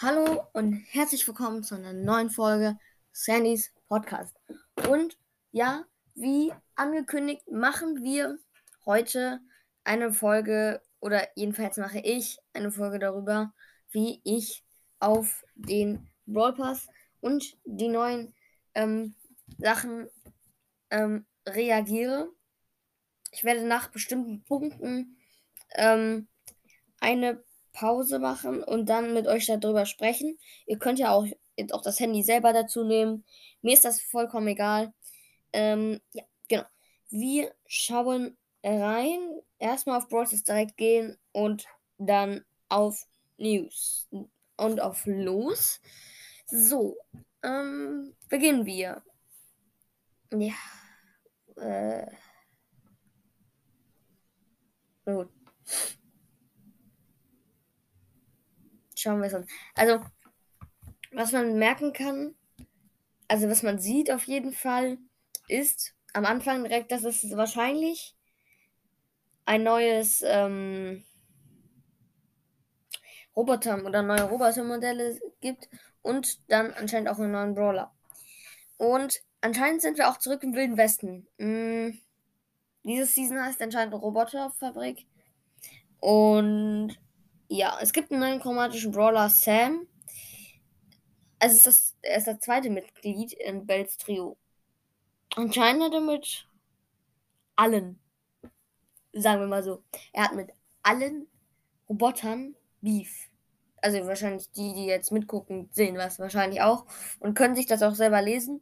Hallo und herzlich willkommen zu einer neuen Folge Sandys Podcast. Und ja, wie angekündigt, machen wir heute eine Folge oder jedenfalls mache ich eine Folge darüber, wie ich auf den Brawl Pass und die neuen ähm, Sachen ähm, reagiere. Ich werde nach bestimmten Punkten ähm, eine Pause machen und dann mit euch darüber sprechen. Ihr könnt ja auch, auch das Handy selber dazu nehmen. Mir ist das vollkommen egal. Ähm, ja, genau. Wir schauen rein. Erstmal auf Broadcast direkt gehen und dann auf News und auf Los. So, ähm, beginnen wir. Ja. Äh. Gut. Schauen wir es an. Also, was man merken kann, also was man sieht auf jeden Fall, ist am Anfang direkt, dass es wahrscheinlich ein neues ähm, Roboter oder neue Robotermodelle gibt und dann anscheinend auch einen neuen Brawler. Und anscheinend sind wir auch zurück im Wilden Westen. Hm, dieses Season heißt anscheinend Roboterfabrik. Und ja, es gibt einen neuen chromatischen Brawler, Sam. Also ist das, er ist das zweite Mitglied in Bells Trio. Anscheinend hat er mit allen, sagen wir mal so, er hat mit allen Robotern Beef. Also wahrscheinlich die, die jetzt mitgucken, sehen was wahrscheinlich auch und können sich das auch selber lesen,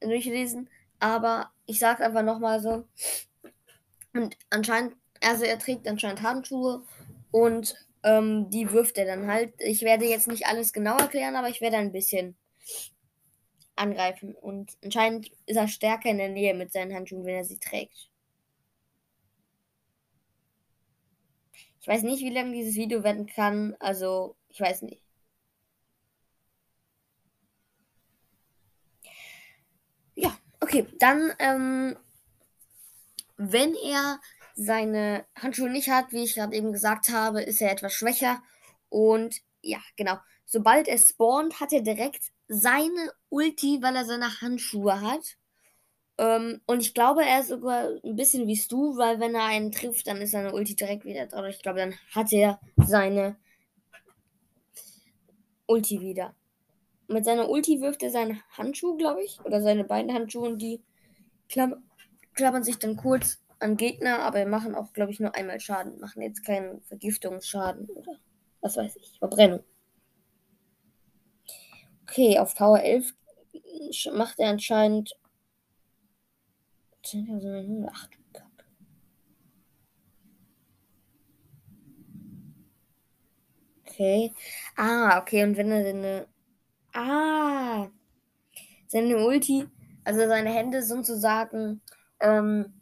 durchlesen. Aber ich sage einfach nochmal so. Und anscheinend, also er trägt anscheinend Handschuhe und ähm, die wirft er dann halt. Ich werde jetzt nicht alles genau erklären, aber ich werde ein bisschen angreifen. Und anscheinend ist er stärker in der Nähe mit seinen Handschuhen, wenn er sie trägt. Ich weiß nicht, wie lang dieses Video werden kann. Also, ich weiß nicht. Ja, okay. Dann, ähm, wenn er seine Handschuhe nicht hat, wie ich gerade eben gesagt habe, ist er etwas schwächer. Und ja, genau. Sobald er spawnt, hat er direkt seine Ulti, weil er seine Handschuhe hat. Ähm, und ich glaube, er ist sogar ein bisschen wie du, weil wenn er einen trifft, dann ist seine Ulti direkt wieder drauf. Ich glaube, dann hat er seine Ulti wieder. Mit seiner Ulti wirft er seine Handschuhe, glaube ich, oder seine beiden Handschuhe und die klappern sich dann kurz an Gegner, aber machen auch, glaube ich, nur einmal Schaden. Machen jetzt keinen Vergiftungsschaden oder was weiß ich. Verbrennung. Okay, auf Power 11 macht er anscheinend 10.908. Okay. Ah, okay, und wenn er seine. Ah! Seine Ulti, also seine Hände sozusagen ähm,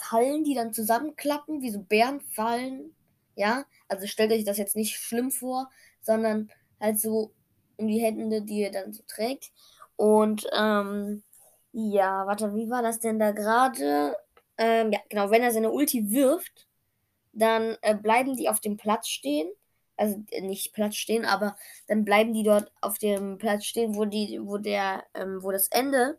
Fallen, die dann zusammenklappen, wie so Bärenfallen. Ja, also stellt euch das jetzt nicht schlimm vor, sondern halt so um die Hände, die ihr dann so trägt. Und ähm, ja, warte, wie war das denn da gerade? Ähm, ja, genau, wenn er seine Ulti wirft, dann äh, bleiben die auf dem Platz stehen. Also äh, nicht Platz stehen, aber dann bleiben die dort auf dem Platz stehen, wo die, wo der, ähm, wo das Ende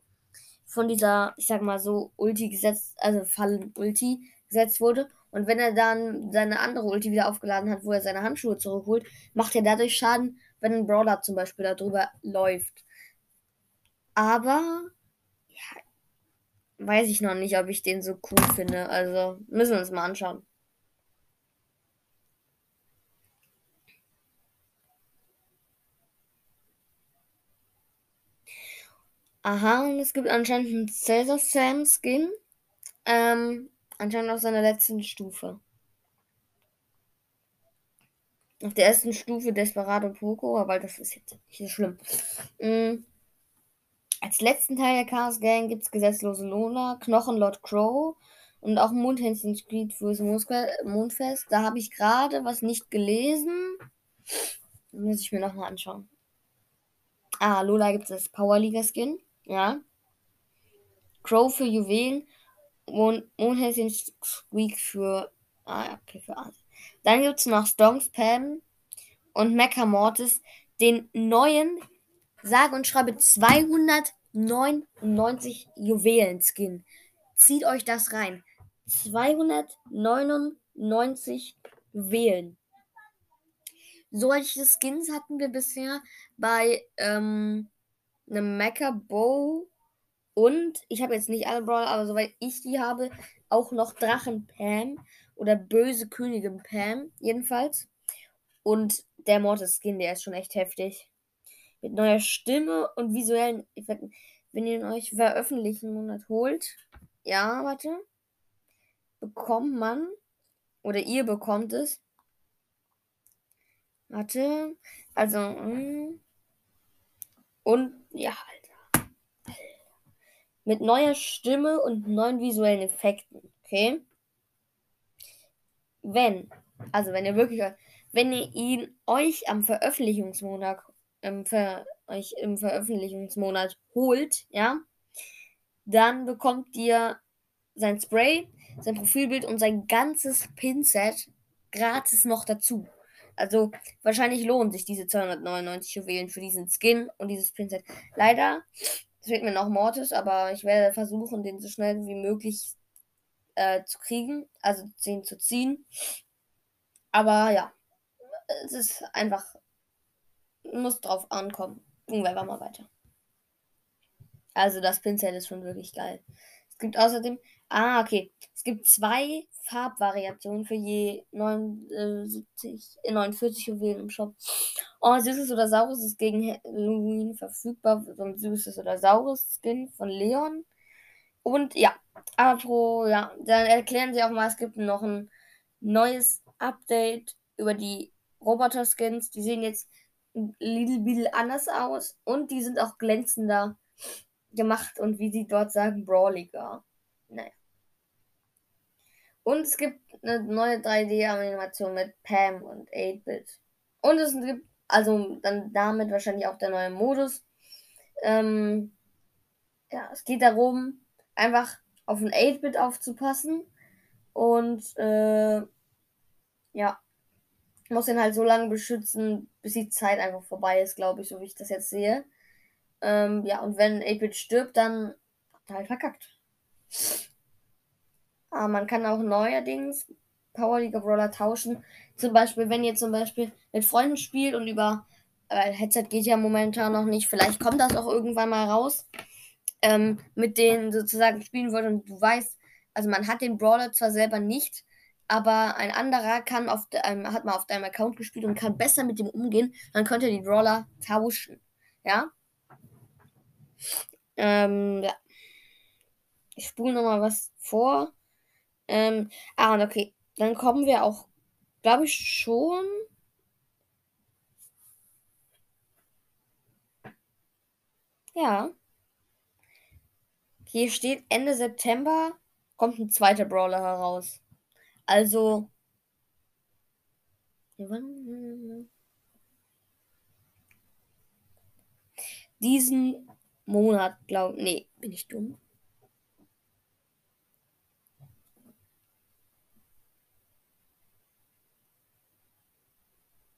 von dieser, ich sag mal so, Ulti gesetzt, also Fallen-Ulti gesetzt wurde. Und wenn er dann seine andere Ulti wieder aufgeladen hat, wo er seine Handschuhe zurückholt, macht er dadurch Schaden, wenn ein Brawler zum Beispiel darüber läuft. Aber, ja, weiß ich noch nicht, ob ich den so cool finde. Also müssen wir uns mal anschauen. Aha, und es gibt anscheinend einen Cäsar Sam Skin. Ähm, anscheinend auf seiner letzten Stufe. Auf der ersten Stufe Desperado Poco, aber das ist jetzt nicht so schlimm. Mhm. Als letzten Teil der Chaos Gang gibt es Gesetzlose Lola, Knochenlord Crow und auch Mundhänschen Street fürs Mondfest. Da habe ich gerade was nicht gelesen. Das muss ich mir nochmal anschauen. Ah, Lola gibt es als Powerliga Skin. Ja. Crow für Juwelen und Mondhäschen Squeak für. Ah, okay, für Asien. Dann gibt es noch Storm Spam und Mecha Mortis den neuen, sage und schreibe 299 Juwelen-Skin. Zieht euch das rein. 299 Juwelen. Solche Skins hatten wir bisher bei ähm, einem Mecha Bow und ich habe jetzt nicht alle Brawler, aber soweit ich die habe, auch noch Drachen Pam oder böse Königin Pam, jedenfalls. Und der Mortis Skin, der ist schon echt heftig. Mit neuer Stimme und visuellen Effekten. Wenn ihr ihn euch veröffentlichen Monat holt, ja, warte, bekommt man oder ihr bekommt es. Warte, also, mm. Und ja, Alter. Mit neuer Stimme und neuen visuellen Effekten, okay? Wenn, also wenn ihr wirklich wenn ihr ihn euch am Veröffentlichungsmonat, ähm, Ver, euch im Veröffentlichungsmonat holt, ja, dann bekommt ihr sein Spray, sein Profilbild und sein ganzes Pinset gratis noch dazu. Also wahrscheinlich lohnen sich diese 299 Juwelen für diesen Skin und dieses Pinset. Leider fehlt mir noch Mortis, aber ich werde versuchen, den so schnell wie möglich äh, zu kriegen, also den zu ziehen. Aber ja, es ist einfach, muss drauf ankommen. Gehen wir einfach mal weiter. Also das Pinsel ist schon wirklich geil. Es gibt außerdem, ah, okay, es gibt zwei Farbvariationen für je 79, 49 äh, Juwelen im Shop. Oh, Süßes oder Saures ist gegen Halloween verfügbar. So ein Süßes oder Saures Skin von Leon. Und ja, apropos, ja, dann erklären sie auch mal, es gibt noch ein neues Update über die Roboter-Skins. Die sehen jetzt ein little bit anders aus und die sind auch glänzender gemacht und wie sie dort sagen, brawliger. Naja. Und es gibt eine neue 3D-Animation mit Pam und 8-Bit. Und es gibt also dann damit wahrscheinlich auch der neue Modus. Ähm, ja, es geht darum, einfach auf ein 8-Bit aufzupassen. Und äh, ja, muss ihn halt so lange beschützen, bis die Zeit einfach vorbei ist, glaube ich, so wie ich das jetzt sehe. Ähm, ja, und wenn 8-Bit stirbt, dann halt verkackt. Aber man kann auch neuerdings Power League of Roller tauschen. Zum Beispiel, wenn ihr zum Beispiel mit Freunden spielt und über äh, Headset geht ja momentan noch nicht, vielleicht kommt das auch irgendwann mal raus, ähm, mit denen sozusagen spielen wollt und du weißt, also man hat den Brawler zwar selber nicht, aber ein anderer kann auf ähm, hat mal auf deinem Account gespielt und kann besser mit dem umgehen, dann könnt ihr die Brawler tauschen. Ja? Ähm, ja. Ich spule nochmal was vor. Ähm, ah, und okay. Dann kommen wir auch, glaube ich, schon. Ja. Hier steht Ende September kommt ein zweiter Brawler heraus. Also. Diesen Monat, glaube ich. Nee, bin ich dumm?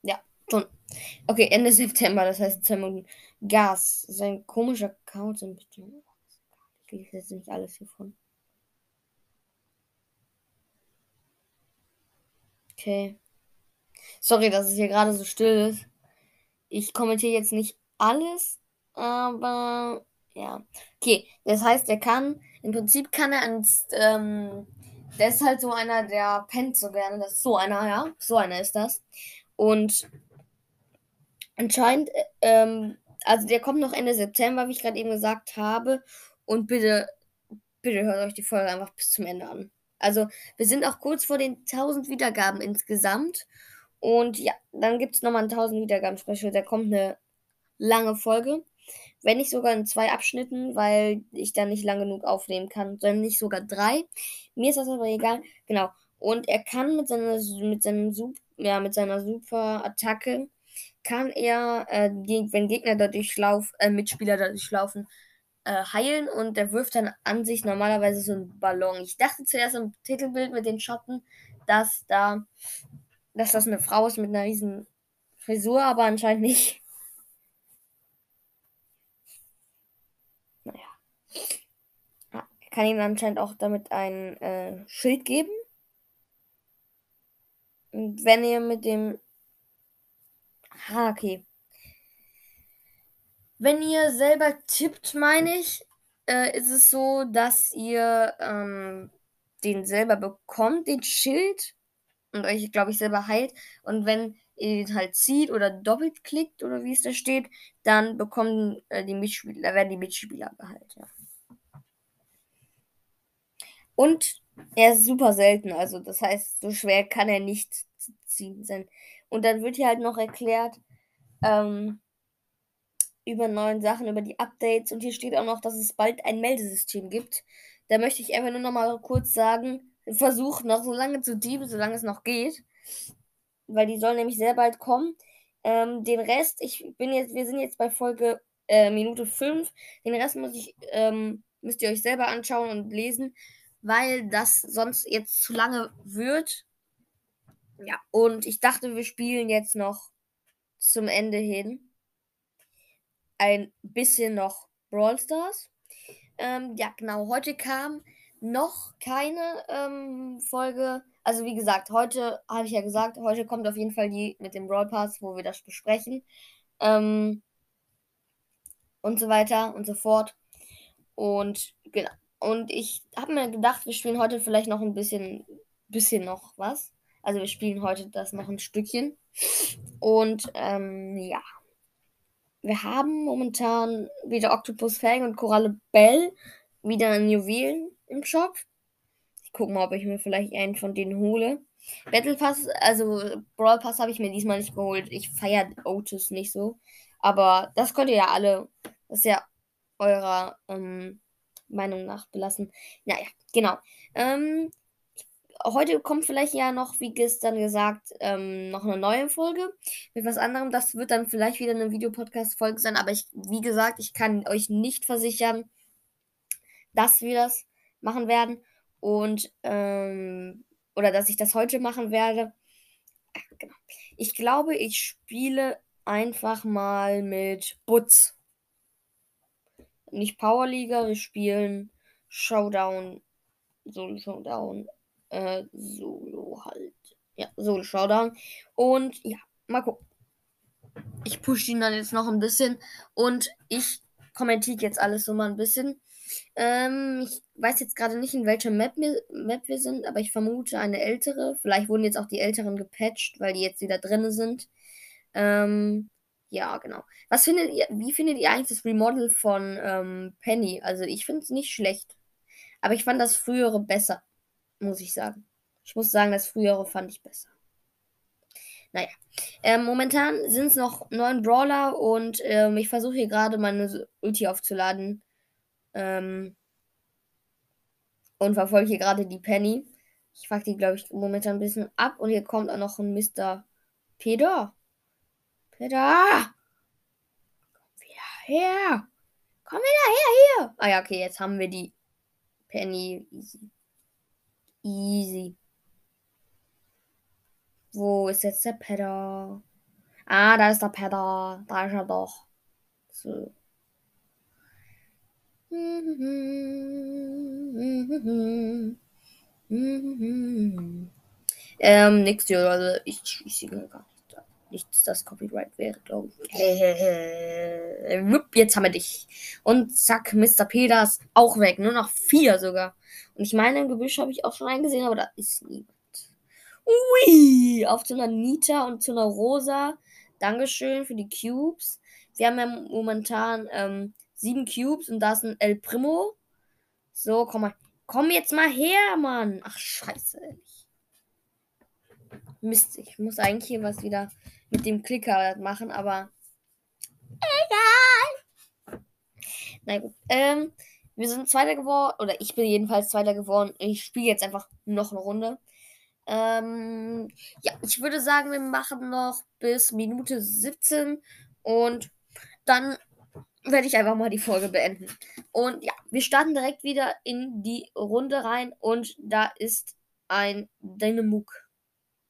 Ja, schon. Okay, Ende September, das heißt Dezember. Gas. Das ist ein komischer Account. Ich lese jetzt nicht alles hiervon. Okay. Sorry, dass es hier gerade so still ist. Ich kommentiere jetzt nicht alles, aber ja. Okay, das heißt, er kann, im Prinzip kann er ans, ähm, der ist halt so einer, der pennt so gerne. Das ist so einer, ja. So einer ist das. Und anscheinend, ähm, also der kommt noch Ende September, wie ich gerade eben gesagt habe. Und bitte, bitte hört euch die Folge einfach bis zum Ende an. Also wir sind auch kurz vor den 1000 Wiedergaben insgesamt. Und ja, dann gibt es nochmal ein 1000 Wiedergaben-Special. Da kommt eine lange Folge. Wenn nicht sogar in zwei Abschnitten, weil ich dann nicht lang genug aufnehmen kann, sondern nicht sogar drei. Mir ist das aber egal. Genau. Und er kann mit seiner, mit seinem, ja, mit seiner super Attacke, kann er, äh, wenn Gegner da durchlaufen, äh, Mitspieler da durchlaufen, äh, heilen und der wirft dann an sich normalerweise so einen Ballon. Ich dachte zuerst im Titelbild mit den Schatten, dass da, dass das eine Frau ist mit einer riesen Frisur, aber anscheinend nicht. Naja. Kann ihm anscheinend auch damit ein äh, Schild geben. Und wenn ihr mit dem. Ah, okay. Wenn ihr selber tippt, meine ich, äh, ist es so, dass ihr ähm, den selber bekommt, den Schild, und euch, glaube ich, selber heilt. Und wenn ihr den halt zieht oder doppelt klickt oder wie es da steht, dann bekommen äh, die Mitspieler, werden die Mitspieler geheilt, ja. Und er ist super selten, also das heißt, so schwer kann er nicht ziehen sein. Und dann wird hier halt noch erklärt, ähm, über neuen Sachen, über die Updates und hier steht auch noch, dass es bald ein Meldesystem gibt. Da möchte ich einfach nur noch mal kurz sagen, versucht noch so lange zu dieben, solange es noch geht. Weil die sollen nämlich sehr bald kommen. Ähm, den Rest, ich bin jetzt, wir sind jetzt bei Folge äh, Minute 5. Den Rest muss ich, ähm, müsst ihr euch selber anschauen und lesen, weil das sonst jetzt zu lange wird. Ja, und ich dachte, wir spielen jetzt noch zum Ende hin ein bisschen noch Brawl Stars. Ähm, ja, genau. Heute kam noch keine ähm, Folge. Also wie gesagt, heute habe ich ja gesagt, heute kommt auf jeden Fall die mit dem Brawl Pass, wo wir das besprechen. Ähm, und so weiter und so fort. Und genau. Und ich habe mir gedacht, wir spielen heute vielleicht noch ein bisschen, bisschen noch was. Also wir spielen heute das noch ein Stückchen. Und ähm, ja wir haben momentan wieder Octopus Fang und Koralle Bell wieder in Juwelen im Shop. Ich gucke mal, ob ich mir vielleicht einen von denen hole. Battle Pass, also Brawl Pass habe ich mir diesmal nicht geholt. Ich feiere Otis nicht so. Aber das könnt ihr ja alle, das ist ja eurer ähm, Meinung nach belassen. Naja, genau. Ähm, heute kommt vielleicht ja noch, wie gestern gesagt, ähm, noch eine neue Folge mit was anderem. Das wird dann vielleicht wieder eine Videopodcast-Folge sein. Aber ich, wie gesagt, ich kann euch nicht versichern, dass wir das machen werden. Und, ähm, oder dass ich das heute machen werde. Genau. Ich glaube, ich spiele einfach mal mit Butz. Nicht Powerliga, wir spielen Showdown. So Showdown äh, Solo halt. Ja, Solo Showdown. Und ja, mal gucken. Ich pushe ihn dann jetzt noch ein bisschen und ich kommentiere jetzt alles so mal ein bisschen. Ähm, ich weiß jetzt gerade nicht, in welcher Map Map wir sind, aber ich vermute eine ältere. Vielleicht wurden jetzt auch die älteren gepatcht, weil die jetzt wieder drin sind. Ähm, ja, genau. Was findet ihr, wie findet ihr eigentlich das Remodel von ähm, Penny? Also ich finde es nicht schlecht. Aber ich fand das frühere besser muss ich sagen. Ich muss sagen, das frühere fand ich besser. Naja. Ähm, momentan sind es noch neun Brawler und ähm, ich versuche hier gerade meine Ulti aufzuladen. Ähm, und verfolge hier gerade die Penny. Ich fuck die, glaube ich, momentan ein bisschen ab. Und hier kommt auch noch ein Mr. Peter. Peter! Komm wieder her! Komm wieder her, hier! Ah ja, okay, jetzt haben wir die Penny. Easy. Easy. Wo ist jetzt der Pedder? Ah, da ist der Pedder. Da ist er doch. So. Ähm, hier, also ich, ich singe gar nicht. Nichts, das Copyright wäre, glaube ich. Jetzt haben wir dich. Und zack, Mr. Peters auch weg. Nur noch vier sogar. Und ich meine, im Gebüsch habe ich auch schon einen gesehen, aber da ist niemand. Ui, auf zu einer Nita und zu einer Rosa. Dankeschön für die Cubes. Wir haben ja momentan ähm, sieben Cubes und da ist ein El Primo. So, komm mal. Komm jetzt mal her, Mann. Ach, scheiße, ehrlich. Mist, ich muss eigentlich hier was wieder mit dem Klicker machen, aber egal. Na gut. Ähm, wir sind Zweiter geworden, oder ich bin jedenfalls Zweiter geworden. Ich spiele jetzt einfach noch eine Runde. Ähm, ja, ich würde sagen, wir machen noch bis Minute 17 und dann werde ich einfach mal die Folge beenden. Und ja, wir starten direkt wieder in die Runde rein und da ist ein Dynamuk.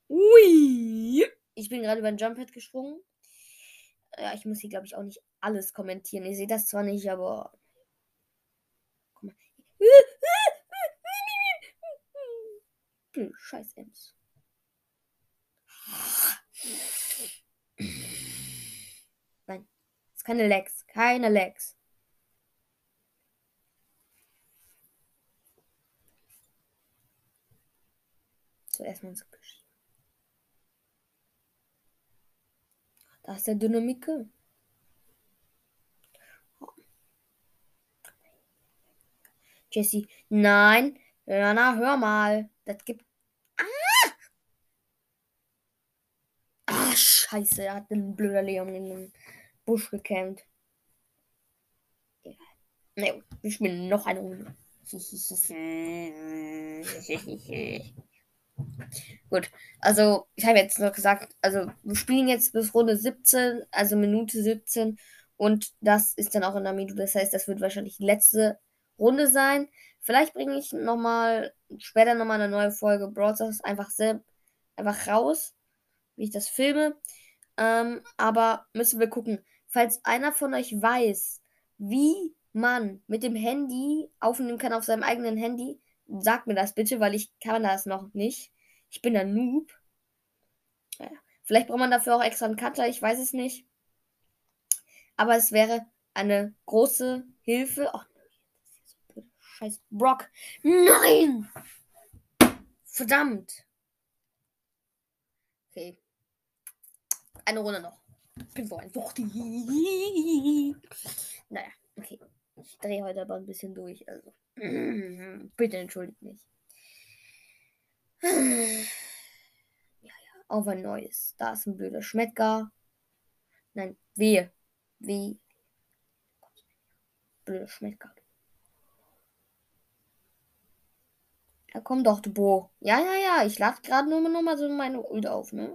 Ui! Ich bin gerade über ein Jumppad gesprungen. Ja, ich muss hier, glaube ich, auch nicht alles kommentieren. Ihr seht das zwar nicht, aber. Guck mal. Scheiß Ems. Nein. Das ist keine Legs. Keine Legs. So, erstmal ins Gebüsch. Da ist der dünne Micke. Jesse, nein. Jana, hör mal. Das gibt. Ah! Ah, scheiße. Er hat den blöder Leon in den Busch gekämmt. Ne, wir spielen noch eine Runde. Gut, also ich habe jetzt noch gesagt, also wir spielen jetzt bis Runde 17, also Minute 17 und das ist dann auch in der Minute. Das heißt, das wird wahrscheinlich die letzte Runde sein. Vielleicht bringe ich nochmal, später nochmal eine neue Folge Brawl Stars einfach einfach raus, wie ich das filme. Ähm, aber müssen wir gucken. Falls einer von euch weiß, wie man mit dem Handy aufnehmen kann auf seinem eigenen Handy, sagt mir das bitte, weil ich kann das noch nicht. Ich bin ein Noob. Ja. Vielleicht braucht man dafür auch extra einen Cutter, ich weiß es nicht. Aber es wäre eine große Hilfe. Oh, scheiß Brock. Nein! Verdammt! Okay. Eine Runde noch. Ich bin so ein Wuchti. Naja, okay. Ich drehe heute aber ein bisschen durch. Also. Bitte entschuldigt mich. Ja, ja, auf ein neues. Da ist ein blöder Schmecker. Nein, wehe. Wie. Blöder Schmecker. Ja, komm doch, du Bo. Ja, ja, ja. Ich lade gerade nur noch mal so meine Ult auf, ne?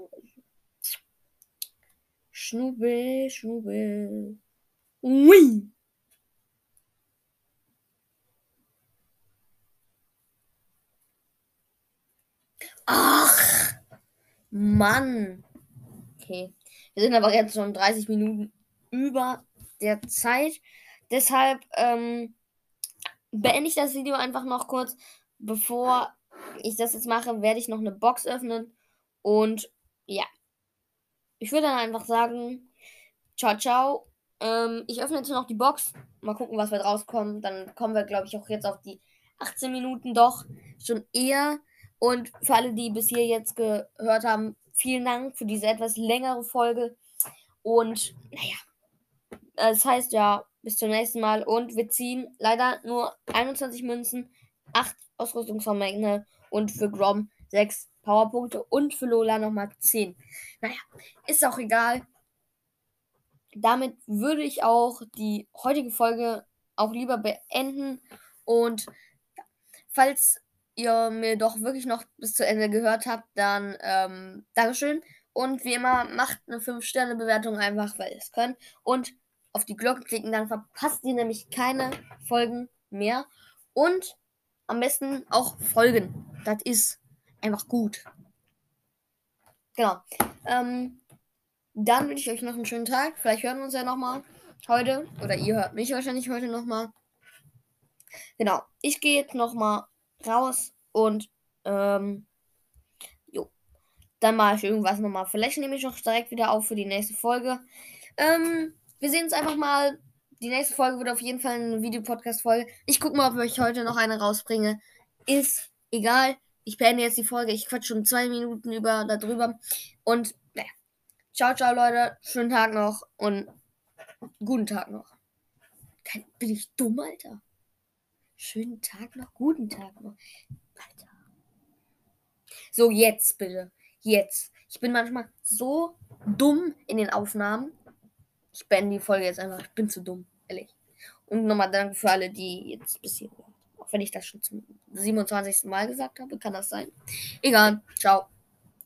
Schnubbel, Schnubbel. Ui. Ach, Mann. Okay. Wir sind aber jetzt schon 30 Minuten über der Zeit. Deshalb ähm, beende ich das Video einfach noch kurz. Bevor ich das jetzt mache, werde ich noch eine Box öffnen. Und ja. Ich würde dann einfach sagen, ciao, ciao. Ähm, ich öffne jetzt noch die Box. Mal gucken, was wir rauskommen. Dann kommen wir, glaube ich, auch jetzt auf die 18 Minuten doch schon eher. Und für alle, die bis hier jetzt gehört haben, vielen Dank für diese etwas längere Folge. Und naja, das heißt ja, bis zum nächsten Mal. Und wir ziehen leider nur 21 Münzen, 8 Ausrüstungsvermenge und für Grom 6 Powerpunkte und für Lola nochmal 10. Naja, ist auch egal. Damit würde ich auch die heutige Folge auch lieber beenden. Und ja, falls ihr mir doch wirklich noch bis zu Ende gehört habt, dann ähm, Dankeschön. Und wie immer, macht eine 5-Sterne-Bewertung einfach, weil ihr es könnt. Und auf die Glocke klicken, dann verpasst ihr nämlich keine Folgen mehr. Und am besten auch folgen. Das ist einfach gut. Genau. Ähm, dann wünsche ich euch noch einen schönen Tag. Vielleicht hören wir uns ja nochmal heute. Oder ihr hört mich wahrscheinlich heute nochmal. Genau. Ich gehe jetzt nochmal raus und ähm, jo. Dann mache ich irgendwas nochmal. Vielleicht nehme ich auch direkt wieder auf für die nächste Folge. Ähm, wir sehen uns einfach mal. Die nächste Folge wird auf jeden Fall eine Videopodcast-Folge. Ich gucke mal, ob ich heute noch eine rausbringe. Ist egal. Ich beende jetzt die Folge. Ich quatsch schon zwei Minuten über darüber. Und naja. Ciao, ciao, Leute. Schönen Tag noch und guten Tag noch. Bin ich dumm, Alter? Schönen Tag noch, guten Tag noch. Alter. So, jetzt bitte. Jetzt. Ich bin manchmal so dumm in den Aufnahmen. Ich beende die Folge jetzt einfach. Ich bin zu dumm, ehrlich. Und nochmal danke für alle, die jetzt bis hier hören. Auch wenn ich das schon zum 27. Mal gesagt habe, kann das sein. Egal. Ciao.